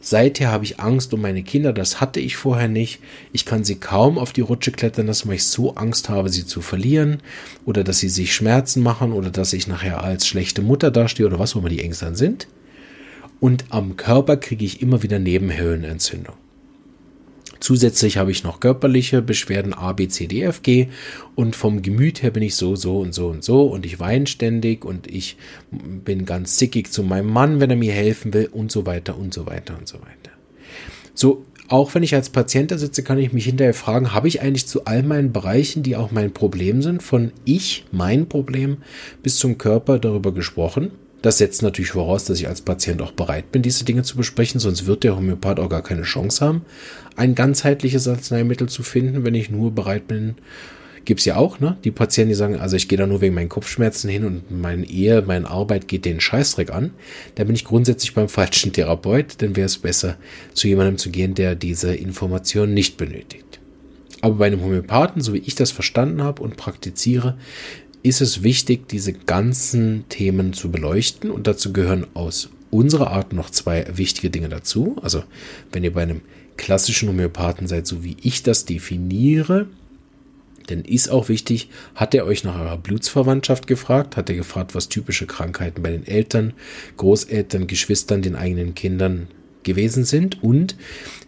[SPEAKER 1] Seither habe ich Angst um meine Kinder, das hatte ich vorher nicht. Ich kann sie kaum auf die Rutsche klettern weil ich so Angst habe, sie zu verlieren oder dass sie sich Schmerzen machen oder dass ich nachher als schlechte Mutter dastehe oder was auch immer die Ängste dann sind. Und am Körper kriege ich immer wieder Nebenhöhlenentzündung. Zusätzlich habe ich noch körperliche Beschwerden A, B, C, D, F, G und vom Gemüt her bin ich so, so und so und so und ich weine ständig und ich bin ganz zickig zu meinem Mann, wenn er mir helfen will und so weiter und so weiter und so weiter. So, auch wenn ich als Patient da sitze, kann ich mich hinterher fragen, habe ich eigentlich zu all meinen Bereichen, die auch mein Problem sind, von ich, mein Problem, bis zum Körper darüber gesprochen? Das setzt natürlich voraus, dass ich als Patient auch bereit bin, diese Dinge zu besprechen, sonst wird der Homöopath auch gar keine Chance haben, ein ganzheitliches Arzneimittel zu finden, wenn ich nur bereit bin. Gibt es ja auch, ne? Die Patienten, die sagen, also ich gehe da nur wegen meinen Kopfschmerzen hin und meine Ehe, meine Arbeit geht den Scheißdreck an. Da bin ich grundsätzlich beim falschen Therapeut, dann wäre es besser, zu jemandem zu gehen, der diese Information nicht benötigt. Aber bei einem Homöopathen, so wie ich das verstanden habe und praktiziere, ist es wichtig, diese ganzen Themen zu beleuchten und dazu gehören aus unserer Art noch zwei wichtige Dinge dazu. Also wenn ihr bei einem klassischen Homöopathen seid, so wie ich das definiere, dann ist auch wichtig, hat er euch nach eurer Blutsverwandtschaft gefragt? Hat er gefragt, was typische Krankheiten bei den Eltern, Großeltern, Geschwistern, den eigenen Kindern gewesen sind und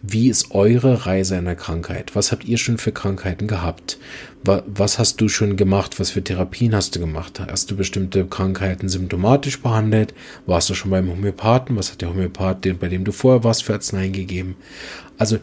[SPEAKER 1] wie ist eure Reise einer Krankheit? Was habt ihr schon für Krankheiten gehabt? Was hast du schon gemacht? Was für Therapien hast du gemacht? Hast du bestimmte Krankheiten symptomatisch behandelt? Warst du schon beim Homöopathen? Was hat der Homöopath, bei dem du vorher warst, für Arzneien gegeben? Also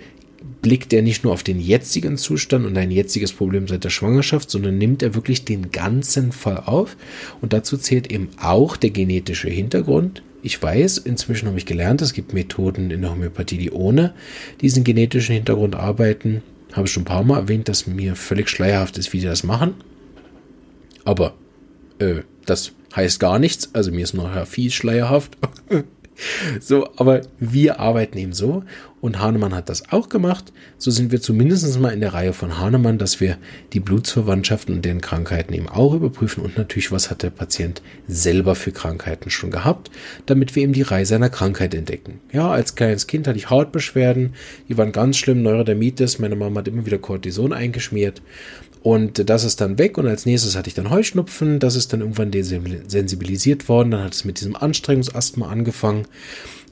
[SPEAKER 1] blickt er nicht nur auf den jetzigen Zustand und dein jetziges Problem seit der Schwangerschaft, sondern nimmt er wirklich den ganzen Fall auf. Und dazu zählt eben auch der genetische Hintergrund, ich weiß, inzwischen habe ich gelernt, es gibt Methoden in der Homöopathie, die ohne diesen genetischen Hintergrund arbeiten. Habe ich schon ein paar Mal erwähnt, dass mir völlig schleierhaft ist, wie die das machen. Aber äh, das heißt gar nichts. Also mir ist nachher viel schleierhaft. so, aber wir arbeiten eben so und Hahnemann hat das auch gemacht. So sind wir zumindest mal in der Reihe von Hahnemann, dass wir die Blutsverwandtschaften und deren Krankheiten eben auch überprüfen und natürlich, was hat der Patient selber für Krankheiten schon gehabt, damit wir eben die Reihe seiner Krankheit entdecken. Ja, als kleines Kind hatte ich Hautbeschwerden, die waren ganz schlimm, Neurodermitis, meine Mama hat immer wieder Cortison eingeschmiert und das ist dann weg und als nächstes hatte ich dann Heuschnupfen, das ist dann irgendwann desensibilisiert worden, dann hat es mit diesem Anstrengungsasthma angefangen.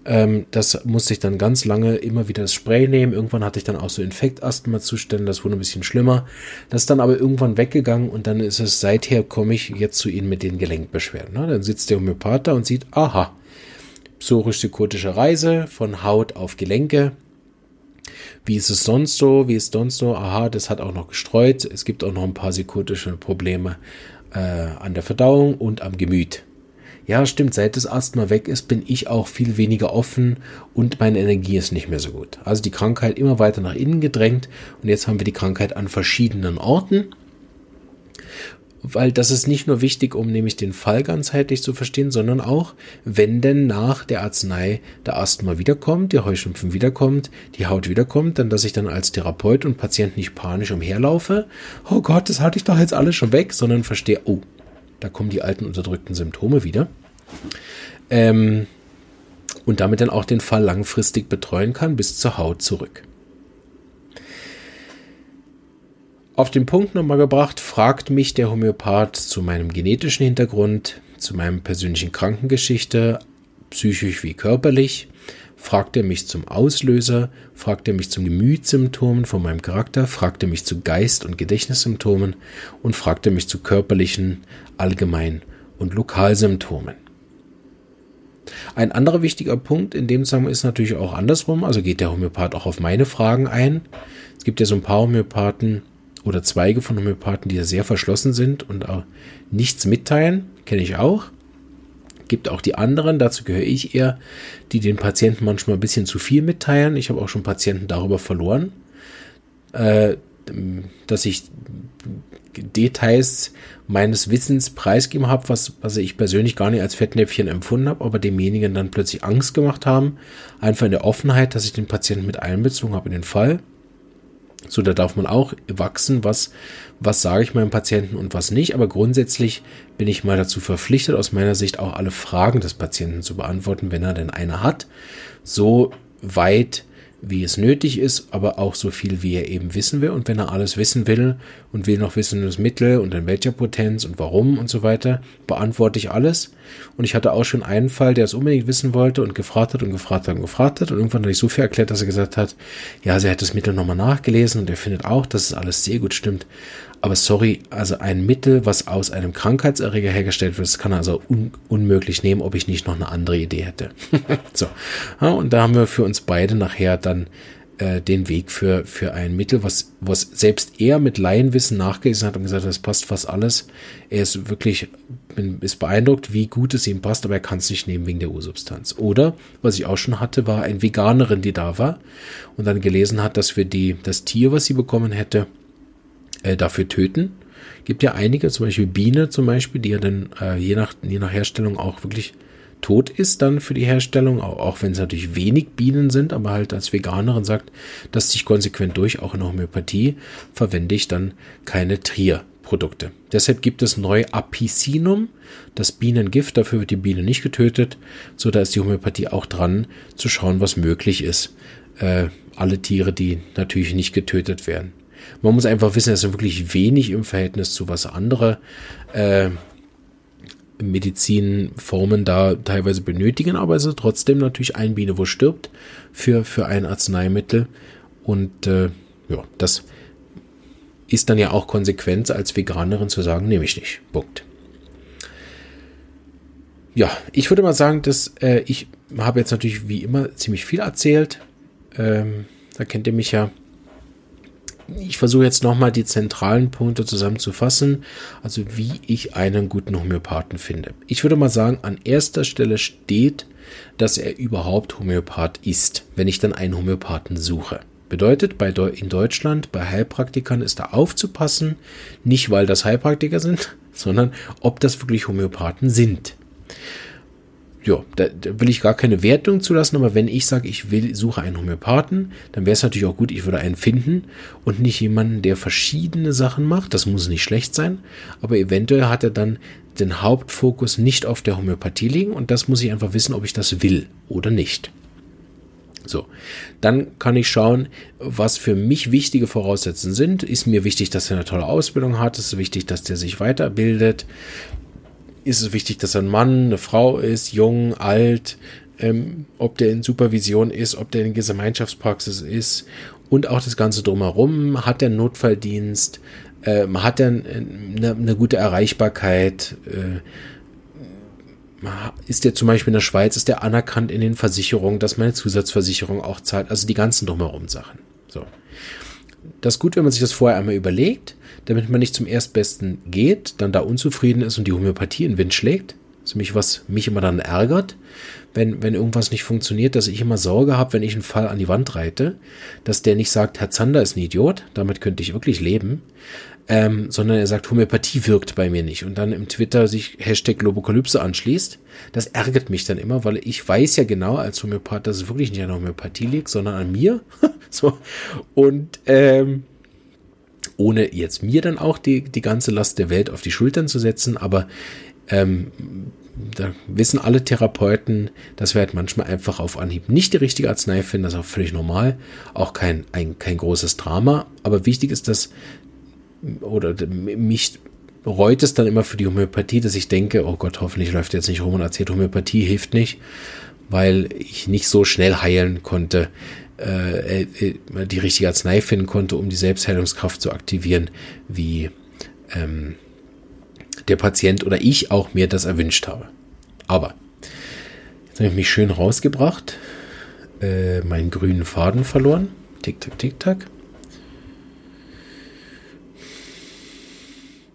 [SPEAKER 1] Ähm, das musste ich dann ganz lange immer wieder das Spray nehmen. Irgendwann hatte ich dann auch so Infektasthma-Zustände, das wurde ein bisschen schlimmer. Das ist dann aber irgendwann weggegangen und dann ist es, seither komme ich jetzt zu Ihnen mit den Gelenkbeschwerden. Ne? Dann sitzt der Homöopath da und sieht, aha, psorisch-psychotische Reise von Haut auf Gelenke, wie ist es sonst so? Wie ist sonst so? Aha, das hat auch noch gestreut. Es gibt auch noch ein paar psychotische Probleme äh, an der Verdauung und am Gemüt. ja, stimmt, seit das Asthma weg ist, bin ich auch viel weniger offen und meine Energie ist nicht mehr so gut. Also die Krankheit immer weiter nach innen gedrängt und jetzt haben wir die Krankheit an verschiedenen Orten weil das ist nicht nur wichtig, um nämlich den Fall ganzheitlich zu verstehen, sondern auch, wenn denn nach der Arznei der Asthma wiederkommt, der Heuschnupfen wiederkommt, die Haut wiederkommt, dann dass ich dann als Therapeut und Patient nicht panisch umherlaufe, oh Gott, das hatte ich doch jetzt alles schon weg, sondern verstehe, oh, da kommen die alten unterdrückten Symptome wieder. Ähm, und damit dann auch den Fall langfristig betreuen kann bis zur Haut zurück. Auf den Punkt nochmal gebracht, fragt mich der Homöopath zu meinem genetischen Hintergrund, zu meinem persönlichen Krankengeschichte, psychisch wie körperlich, fragt er mich zum Auslöser, fragt er mich zum Gemütssymptomen von meinem Charakter, fragt er mich zu Geist- und Gedächtnissymptomen und fragt er mich zu körperlichen, allgemein und Lokalsymptomen. Ein anderer wichtiger Punkt in dem Zusammenhang ist natürlich auch andersrum, also geht der Homöopath auch auf meine Fragen ein. Es gibt ja so ein paar Homöopathen, oder Zweige von Homöopathen, die ja sehr verschlossen sind und auch nichts mitteilen, kenne ich auch. Gibt auch die anderen, dazu gehöre ich eher, die den Patienten manchmal ein bisschen zu viel mitteilen. Ich habe auch schon Patienten darüber verloren, äh, dass ich Details meines Wissens preisgeben habe, was, was ich persönlich gar nicht als Fettnäpfchen empfunden habe, aber demjenigen dann plötzlich Angst gemacht haben. Einfach in der Offenheit, dass ich den Patienten mit einbezogen habe in den Fall. So, da darf man auch wachsen, was, was sage ich meinem Patienten und was nicht. Aber grundsätzlich bin ich mal dazu verpflichtet, aus meiner Sicht auch alle Fragen des Patienten zu beantworten, wenn er denn eine hat. So weit wie es nötig ist, aber auch so viel, wie er eben wissen will. Und wenn er alles wissen will und will noch wissen, das Mittel und in welcher Potenz und warum und so weiter, beantworte ich alles. Und ich hatte auch schon einen Fall, der es unbedingt wissen wollte und gefragt hat und gefragt hat und gefragt hat. Und irgendwann hatte ich so viel erklärt, dass er gesagt hat, ja, sie hat das Mittel nochmal nachgelesen und er findet auch, dass es alles sehr gut stimmt. Aber sorry, also ein Mittel, was aus einem Krankheitserreger hergestellt wird, das kann er also un unmöglich nehmen, ob ich nicht noch eine andere Idee hätte. so. Ja, und da haben wir für uns beide nachher dann äh, den Weg für, für ein Mittel, was, was selbst er mit Laienwissen nachgelesen hat und gesagt hat, das passt fast alles. Er ist wirklich, bin, ist beeindruckt, wie gut es ihm passt, aber er kann es nicht nehmen wegen der Ursubstanz. Oder, was ich auch schon hatte, war eine Veganerin, die da war und dann gelesen hat, dass wir die, das Tier, was sie bekommen hätte, äh, dafür töten. Gibt ja einige, zum Beispiel Biene zum Beispiel, die ja dann äh, je, nach, je nach Herstellung auch wirklich tot ist dann für die Herstellung, auch, auch wenn es natürlich wenig Bienen sind, aber halt als Veganerin sagt, dass sich konsequent durch, auch in Homöopathie, verwende ich dann keine Trier-Produkte. Deshalb gibt es neu Apicinum, das Bienengift, dafür wird die Biene nicht getötet, so da ist die Homöopathie auch dran, zu schauen, was möglich ist. Äh, alle Tiere, die natürlich nicht getötet werden. Man muss einfach wissen, dass er wirklich wenig im Verhältnis zu was andere äh, Medizinformen da teilweise benötigen, aber es ist trotzdem natürlich ein Biene, wo stirbt für, für ein Arzneimittel. Und äh, ja, das ist dann ja auch Konsequenz als Veganerin zu sagen, nehme ich nicht. Punkt. Ja, ich würde mal sagen, dass äh, ich habe jetzt natürlich wie immer ziemlich viel erzählt. Ähm, da kennt ihr mich ja ich versuche jetzt nochmal die zentralen Punkte zusammenzufassen, also wie ich einen guten Homöopathen finde. Ich würde mal sagen, an erster Stelle steht, dass er überhaupt Homöopath ist, wenn ich dann einen Homöopathen suche. Bedeutet, bei Deu in Deutschland bei Heilpraktikern ist da aufzupassen, nicht weil das Heilpraktiker sind, sondern ob das wirklich Homöopathen sind ja, da, da, will ich gar keine Wertung zulassen, aber wenn ich sage, ich will, suche einen Homöopathen, dann wäre es natürlich auch gut, ich würde einen finden und nicht jemanden, der verschiedene Sachen macht. Das muss nicht schlecht sein, aber eventuell hat er dann den Hauptfokus nicht auf der Homöopathie liegen und das muss ich einfach wissen, ob ich das will oder nicht. So, dann kann ich schauen, was für mich wichtige Voraussetzungen sind. Ist mir wichtig, dass er eine tolle Ausbildung hat. Ist wichtig, dass der sich weiterbildet ist es wichtig, dass ein Mann, eine Frau ist, jung, alt, ähm, ob der in Supervision ist, ob der in Gemeinschaftspraxis ist und auch das Ganze drumherum. Hat der Notfalldienst? Ähm, hat er eine, eine, gute Erreichbarkeit? Äh, ist der zum Beispiel in der Schweiz, ist der anerkannt in den Versicherungen, dass meine Zusatzversicherung auch zahlt? Also die ganzen drumherum Sachen. So. Das ist gut, wenn man sich das vorher einmal überlegt damit man nicht zum Erstbesten geht, dann da unzufrieden ist und die Homöopathie in Wind schlägt. Das ist nämlich was mich immer dann ärgert, wenn, wenn irgendwas nicht funktioniert, dass ich immer Sorge habe, wenn ich einen Fall an die Wand reite, dass der nicht sagt, Herr Zander ist ein Idiot, damit könnte ich wirklich leben, ähm, sondern er sagt, Homöopathie wirkt bei mir nicht und dann im Twitter sich Hashtag Globokalypse anschließt. Das ärgert mich dann immer, weil ich weiß ja genau als Homöopath, dass es wirklich nicht an der Homöopathie liegt, sondern an mir. so. Und ähm, ohne jetzt mir dann auch die, die ganze Last der Welt auf die Schultern zu setzen, aber ähm, da wissen alle Therapeuten, dass wir halt manchmal einfach auf Anhieb nicht die richtige Arznei finden. Das ist auch völlig normal. Auch kein, ein, kein großes Drama. Aber wichtig ist, dass, oder mich reut es dann immer für die Homöopathie, dass ich denke, oh Gott, hoffentlich läuft jetzt nicht rum und erzählt, Homöopathie hilft nicht, weil ich nicht so schnell heilen konnte, äh, äh die richtige Arznei finden konnte, um die Selbstheilungskraft zu aktivieren, wie ähm, der Patient oder ich auch mir das erwünscht habe. Aber jetzt habe ich mich schön rausgebracht, äh, meinen grünen Faden verloren. Tick, tack, tick, tack.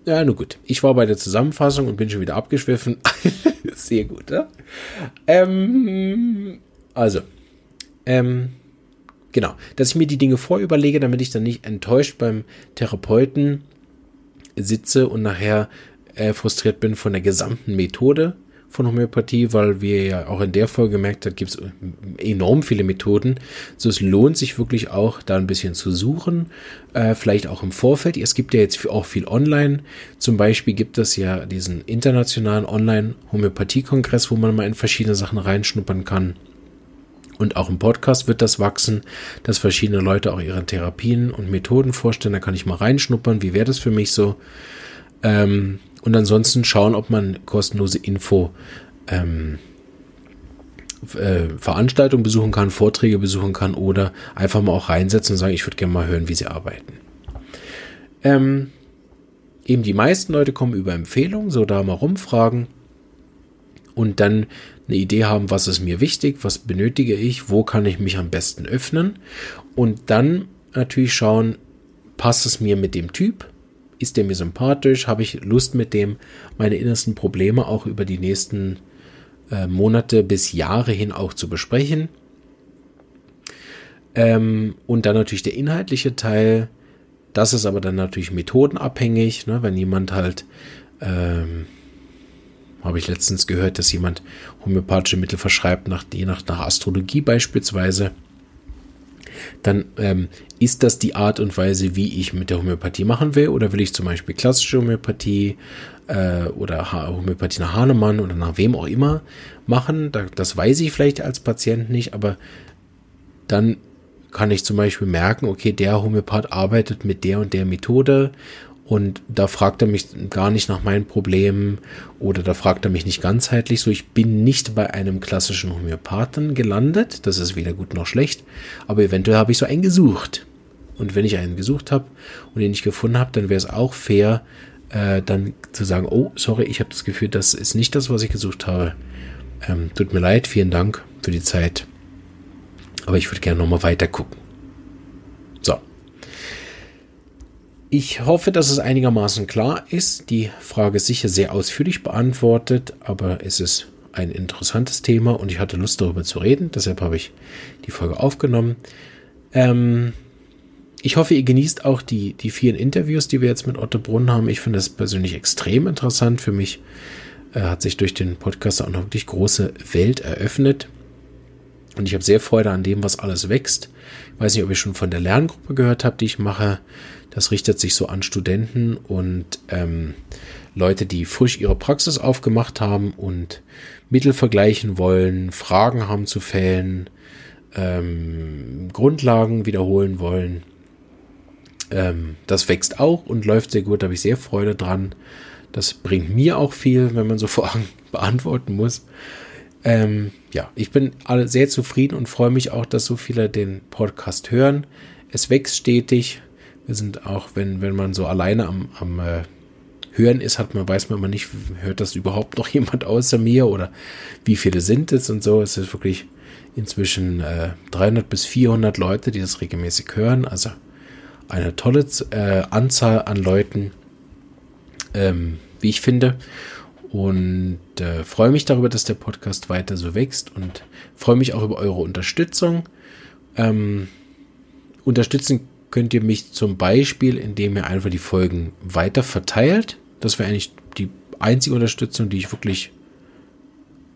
[SPEAKER 1] Ja, nur gut. Ich war bei der Zusammenfassung und bin schon wieder abgeschwiffen. Sehr gut, ja? Ähm, also, ähm, genau, dass ich mir die Dinge vorüberlege, damit ich dann nicht enttäuscht beim Therapeuten sitze und nachher äh, frustriert bin von der gesamten Methode von Homöopathie, weil wir ja auch in der Folge gemerkt haben, gibt es enorm viele Methoden. So es lohnt sich wirklich auch, da ein bisschen zu suchen, äh, vielleicht auch im Vorfeld. Es gibt ja jetzt auch viel online. Zum Beispiel gibt es ja diesen internationalen Online-Homöopathie-Kongress, wo man mal in verschiedene Sachen reinschnuppern kann. Und auch im Podcast wird das wachsen, dass verschiedene Leute auch ihre Therapien und Methoden vorstellen. Da kann ich mal reinschnuppern. Wie wäre das für mich so? Ähm, und ansonsten schauen, ob man kostenlose Info ähm, äh, Veranstaltungen besuchen kann, Vorträge besuchen kann oder einfach mal auch reinsetzen und sagen, ich würde gerne mal hören, wie sie arbeiten. Ähm, eben die meisten Leute kommen über Empfehlungen, so da mal rumfragen und dann eine Idee haben, was ist mir wichtig, was benötige ich, wo kann ich mich am besten öffnen und dann natürlich schauen, passt es mir mit dem Typ, ist der mir sympathisch? Habe ich Lust mit dem, meine innersten Probleme auch über die nächsten äh, Monate bis Jahre hin auch zu besprechen? Ähm, und dann natürlich der inhaltliche Teil. Das ist aber dann natürlich methodenabhängig. Ne? Wenn jemand halt, ähm, habe ich letztens gehört, dass jemand homöopathische Mittel verschreibt, nach, je nach, nach Astrologie beispielsweise dann ähm, ist das die Art und Weise, wie ich mit der Homöopathie machen will? Oder will ich zum Beispiel klassische Homöopathie äh, oder ha Homöopathie nach Hahnemann oder nach wem auch immer machen? Da, das weiß ich vielleicht als Patient nicht, aber dann kann ich zum Beispiel merken, okay, der Homöopath arbeitet mit der und der Methode und da fragt er mich gar nicht nach meinen Problemen oder da fragt er mich nicht ganzheitlich. So, ich bin nicht bei einem klassischen Homöopathen gelandet. Das ist weder gut noch schlecht. Aber eventuell habe ich so einen gesucht. Und wenn ich einen gesucht habe und den nicht gefunden habe, dann wäre es auch fair, äh, dann zu sagen, oh, sorry, ich habe das Gefühl, das ist nicht das, was ich gesucht habe. Ähm, tut mir leid, vielen Dank für die Zeit. Aber ich würde gerne nochmal weiter gucken. Ich hoffe, dass es einigermaßen klar ist. Die Frage ist sicher sehr ausführlich beantwortet, aber es ist ein interessantes Thema und ich hatte Lust darüber zu reden. Deshalb habe ich die Folge aufgenommen. Ähm, ich hoffe, ihr genießt auch die, die vielen Interviews, die wir jetzt mit Otto Brunn haben. Ich finde das persönlich extrem interessant. Für mich äh, hat sich durch den Podcast auch noch wirklich große Welt eröffnet. Und ich habe sehr Freude an dem, was alles wächst. Ich weiß nicht, ob ihr schon von der Lerngruppe gehört habt, die ich mache. Das richtet sich so an Studenten und ähm, Leute, die frisch ihre Praxis aufgemacht haben und Mittel vergleichen wollen, Fragen haben zu Fällen, ähm, Grundlagen wiederholen wollen. Ähm, das wächst auch und läuft sehr gut, da habe ich sehr Freude dran. Das bringt mir auch viel, wenn man so Fragen beantworten muss. Ähm, ja, ich bin alle sehr zufrieden und freue mich auch, dass so viele den Podcast hören. Es wächst stetig. Wir sind auch, wenn, wenn man so alleine am, am äh, Hören ist, hat man, weiß man immer nicht, hört das überhaupt noch jemand außer mir oder wie viele sind es und so. Es ist wirklich inzwischen äh, 300 bis 400 Leute, die das regelmäßig hören. Also eine tolle äh, Anzahl an Leuten, ähm, wie ich finde. und äh, freue mich darüber, dass der Podcast weiter so wächst und freue mich auch über eure Unterstützung. Ähm, unterstützen könnt ihr mich zum Beispiel, indem ihr einfach die Folgen weiter verteilt. Das wäre eigentlich die einzige Unterstützung, die ich wirklich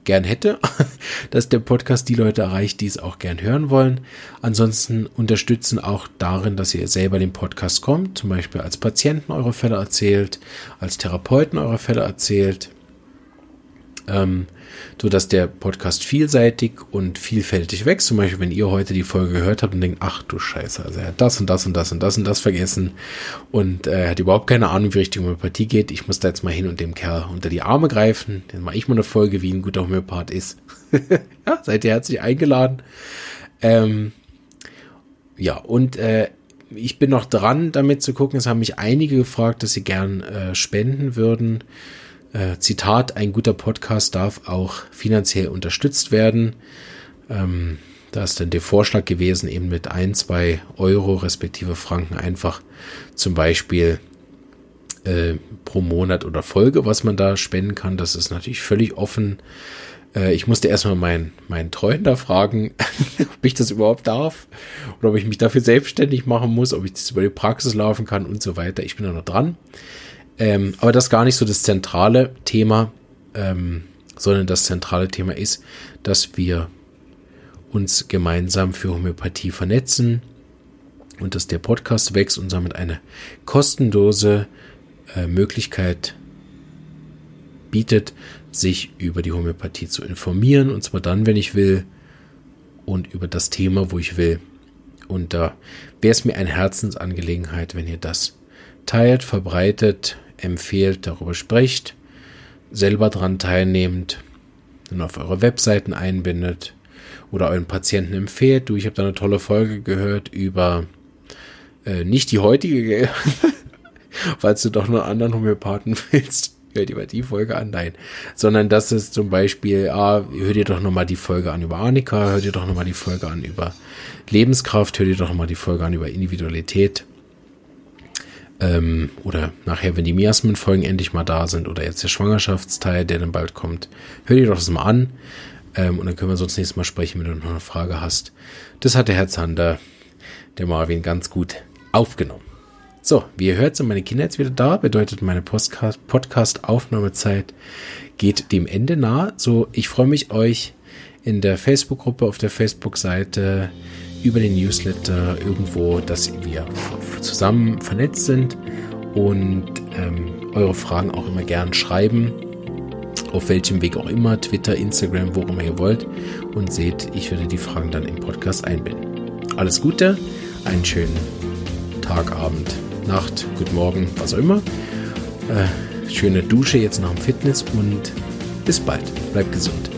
[SPEAKER 1] gern hätte, dass der Podcast die Leute erreicht, die es auch gern hören wollen. Ansonsten unterstützen auch darin, dass ihr selber den Podcast kommt, zum Beispiel als Patienten eure Fälle erzählt, als Therapeuten eure Fälle erzählt, ähm, so dass der Podcast vielseitig und vielfältig wächst. Zum Beispiel, wenn ihr heute die Folge gehört habt und denkt, ach du Scheiße, also er hat das und das und das und das und das vergessen und äh, hat überhaupt keine Ahnung, wie richtig Homöopathie geht. Ich muss da jetzt mal hin und dem Kerl unter die Arme greifen. Dann mache ich mal eine Folge, wie ein guter Homöopath ist. ja, seid ihr herzlich eingeladen. Ähm, ja, und äh, ich bin noch dran, damit zu gucken. Es haben mich einige gefragt, dass sie gern äh, spenden würden. Äh, Zitat, ein guter Podcast darf auch finanziell unterstützt werden. Ähm, da ist dann der Vorschlag gewesen, eben mit ein, zwei Euro respektive Franken einfach zum Beispiel äh, pro Monat oder Folge, was man da spenden kann. Das ist natürlich völlig offen. Äh, ich musste erstmal meinen mein Treuhänder fragen, ob ich das überhaupt darf oder ob ich mich dafür selbstständig machen muss, ob ich das über die Praxis laufen kann und so weiter. Ich bin da noch dran. Ähm, aber das ist gar nicht so das zentrale Thema, ähm, sondern das zentrale Thema ist, dass wir uns gemeinsam für Homöopathie vernetzen und dass der Podcast wächst und damit eine kostenlose äh, Möglichkeit bietet, sich über die Homöopathie zu informieren und zwar dann, wenn ich will und über das Thema, wo ich will. Und da wäre es mir eine Herzensangelegenheit, wenn ihr das teilt, verbreitet, empfehlt, darüber spricht, selber dran teilnehmt, dann auf eure Webseiten einbindet oder euren Patienten empfehlt. Du, ich habe da eine tolle Folge gehört über äh, nicht die heutige, falls du doch nur einen anderen Homöopathen willst. Hört ihr mal die Folge an, nein. Sondern das ist zum Beispiel, ah, hört ihr doch nochmal die Folge an über Annika, hört ihr doch nochmal die Folge an über Lebenskraft, hört ihr doch nochmal die Folge an über Individualität ähm, oder nachher, wenn die Miasmen-Folgen endlich mal da sind oder jetzt der Schwangerschaftsteil, der dann bald kommt, hör dir doch das mal an. Ähm, und dann können wir sonst nächstes Mal sprechen, wenn du noch eine Frage hast. Das hat der Herr Zander, der Marvin, ganz gut aufgenommen. So, wie ihr hört, sind meine Kinder jetzt wieder da. Bedeutet, meine Podcast-Aufnahmezeit geht dem Ende nahe. So, ich freue mich, euch in der Facebook-Gruppe auf der Facebook-Seite über den Newsletter irgendwo, dass wir zusammen vernetzt sind und ähm, eure Fragen auch immer gern schreiben. Auf welchem Weg auch immer, Twitter, Instagram, wo immer ihr wollt. Und seht, ich werde die Fragen dann im Podcast einbinden. Alles Gute, einen schönen Tag, Abend, Nacht, guten Morgen, was auch immer. Äh, schöne Dusche jetzt nach dem Fitness und bis bald. Bleibt gesund.